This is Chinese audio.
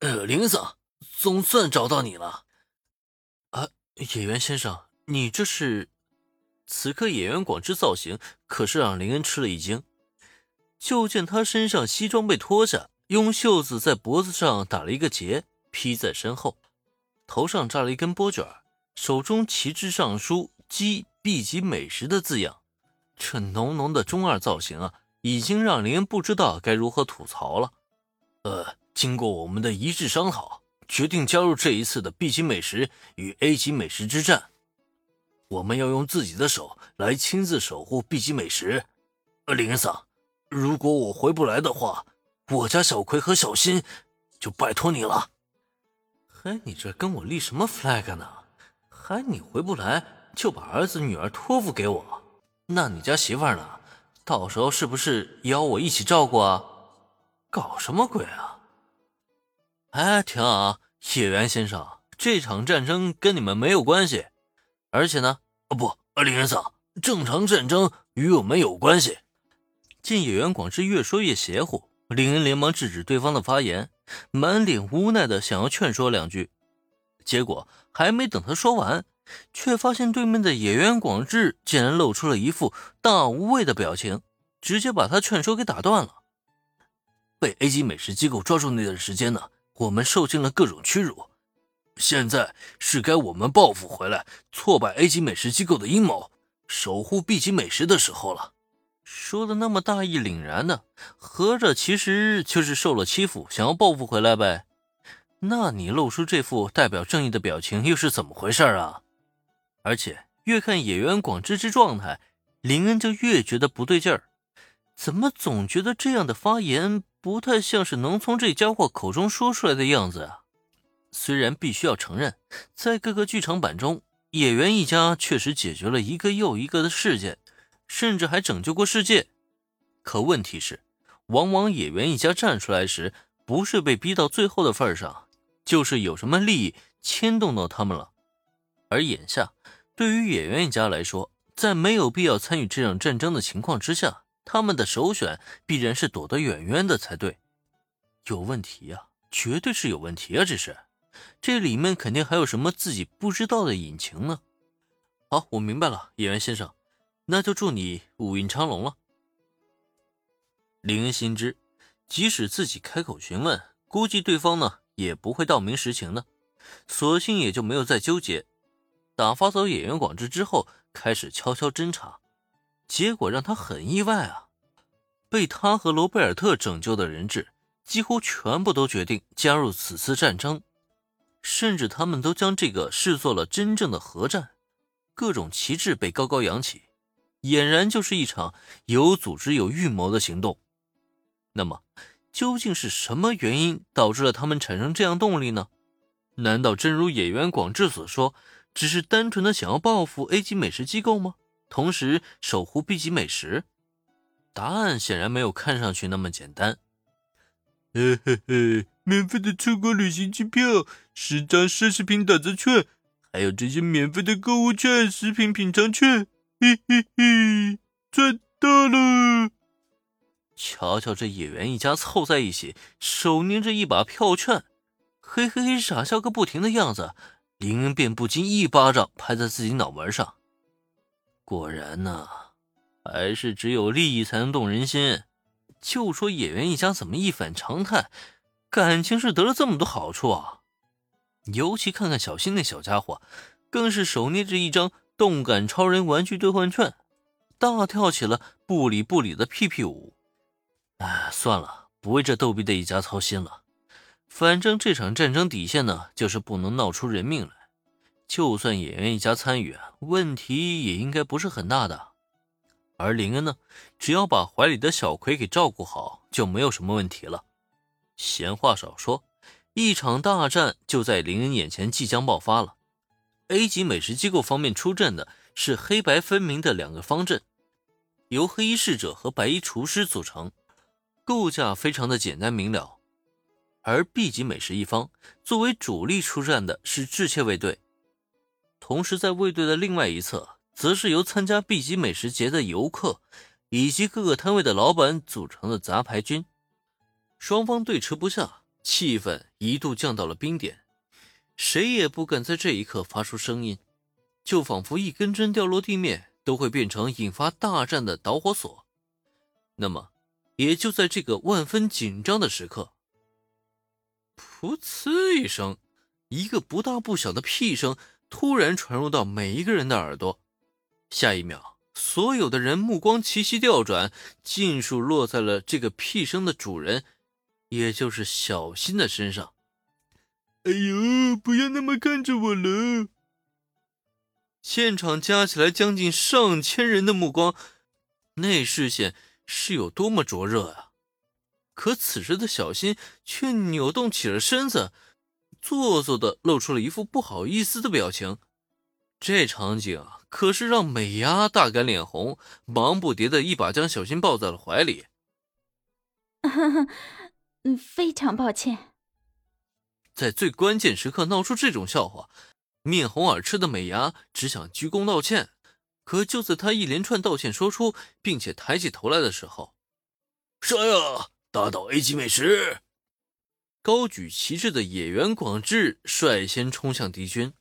呃，林桑，总算找到你了。啊，野原先生，你这是？此刻野原广之造型可是让林恩吃了一惊。就见他身上西装被脱下，用袖子在脖子上打了一个结，披在身后，头上扎了一根波卷，手中旗帜上书“鸡 B 级美食”的字样。这浓浓的中二造型啊，已经让林恩不知道该如何吐槽了。呃，经过我们的一致商讨，决定加入这一次的 B 级美食与 A 级美食之战。我们要用自己的手来亲自守护 B 级美食。呃林恩桑。如果我回不来的话，我家小葵和小新就拜托你了。嘿，你这跟我立什么 flag 呢？还你回不来就把儿子女儿托付给我？那你家媳妇呢？到时候是不是也要我一起照顾啊？搞什么鬼啊？哎，停啊，野原先生，这场战争跟你们没有关系。而且呢，不，林先生，正常战争与我们有关系。见野原广志越说越邪乎，林恩连忙制止对方的发言，满脸无奈的想要劝说两句，结果还没等他说完，却发现对面的野原广志竟然露出了一副大无畏的表情，直接把他劝说给打断了。被 A 级美食机构抓住那段时间呢，我们受尽了各种屈辱，现在是该我们报复回来，挫败 A 级美食机构的阴谋，守护 B 级美食的时候了。说的那么大义凛然的，合着其实就是受了欺负，想要报复回来呗？那你露出这副代表正义的表情又是怎么回事啊？而且越看野原广之之状态，林恩就越觉得不对劲儿，怎么总觉得这样的发言不太像是能从这家伙口中说出来的样子啊？虽然必须要承认，在各个剧场版中，野原一家确实解决了一个又一个的事件。甚至还拯救过世界，可问题是，往往野原一家站出来时，不是被逼到最后的份上，就是有什么利益牵动到他们了。而眼下，对于野原一家来说，在没有必要参与这场战争的情况之下，他们的首选必然是躲得远远的才对。有问题呀，绝对是有问题啊！这是，这里面肯定还有什么自己不知道的隐情呢。好，我明白了，野原先生。那就祝你五运昌隆了。林恩心知，即使自己开口询问，估计对方呢也不会道明实情的，索性也就没有再纠结。打发走野原广志之后，开始悄悄侦查。结果让他很意外啊！被他和罗贝尔特拯救的人质，几乎全部都决定加入此次战争，甚至他们都将这个视作了真正的核战，各种旗帜被高高扬起。俨然就是一场有组织、有预谋的行动。那么，究竟是什么原因导致了他们产生这样动力呢？难道真如野原广志所说，只是单纯的想要报复 A 级美食机构吗？同时守护 B 级美食？答案显然没有看上去那么简单。嘿嘿嘿，免费的出国旅行机票，十张奢侈品打折券，还有这些免费的购物券、食品品尝券。嘿嘿嘿，赚到了！瞧瞧这野原一家凑在一起，手捏着一把票券，嘿嘿嘿傻笑个不停的样子，林恩便不禁一巴掌拍在自己脑门上。果然呢，还是只有利益才能动人心。就说野原一家怎么一反常态，感情是得了这么多好处啊！尤其看看小新那小家伙，更是手捏着一张。动感超人玩具兑换券，大跳起了不理不理的屁屁舞。哎，算了，不为这逗逼的一家操心了。反正这场战争底线呢，就是不能闹出人命来。就算演员一家参与，问题也应该不是很大的。而林恩呢，只要把怀里的小葵给照顾好，就没有什么问题了。闲话少说，一场大战就在林恩眼前即将爆发了。A 级美食机构方面出阵的是黑白分明的两个方阵，由黑衣侍者和白衣厨师组成，构架非常的简单明了。而 B 级美食一方作为主力出战的是智切卫队，同时在卫队的另外一侧，则是由参加 B 级美食节的游客以及各个摊位的老板组成的杂牌军。双方对持不下，气氛一度降到了冰点，谁也不敢在这一刻发出声音，就仿佛一根针掉落地面都会变成引发大战的导火索。那么，也就在这个万分紧张的时刻，噗呲一声，一个不大不小的屁声突然传入到每一个人的耳朵，下一秒。所有的人目光齐齐调转，尽数落在了这个屁声的主人，也就是小新的身上。哎呦，不要那么看着我了！现场加起来将近上千人的目光，那视线是有多么灼热啊！可此时的小新却扭动起了身子，做作的露出了一副不好意思的表情。这场景可是让美伢大感脸红，忙不迭的一把将小新抱在了怀里。嗯，非常抱歉。在最关键时刻闹出这种笑话，面红耳赤的美伢只想鞠躬道歉。可就在他一连串道歉说出，并且抬起头来的时候，杀呀！打倒 A 级美食！高举旗帜的野原广志率先冲向敌军。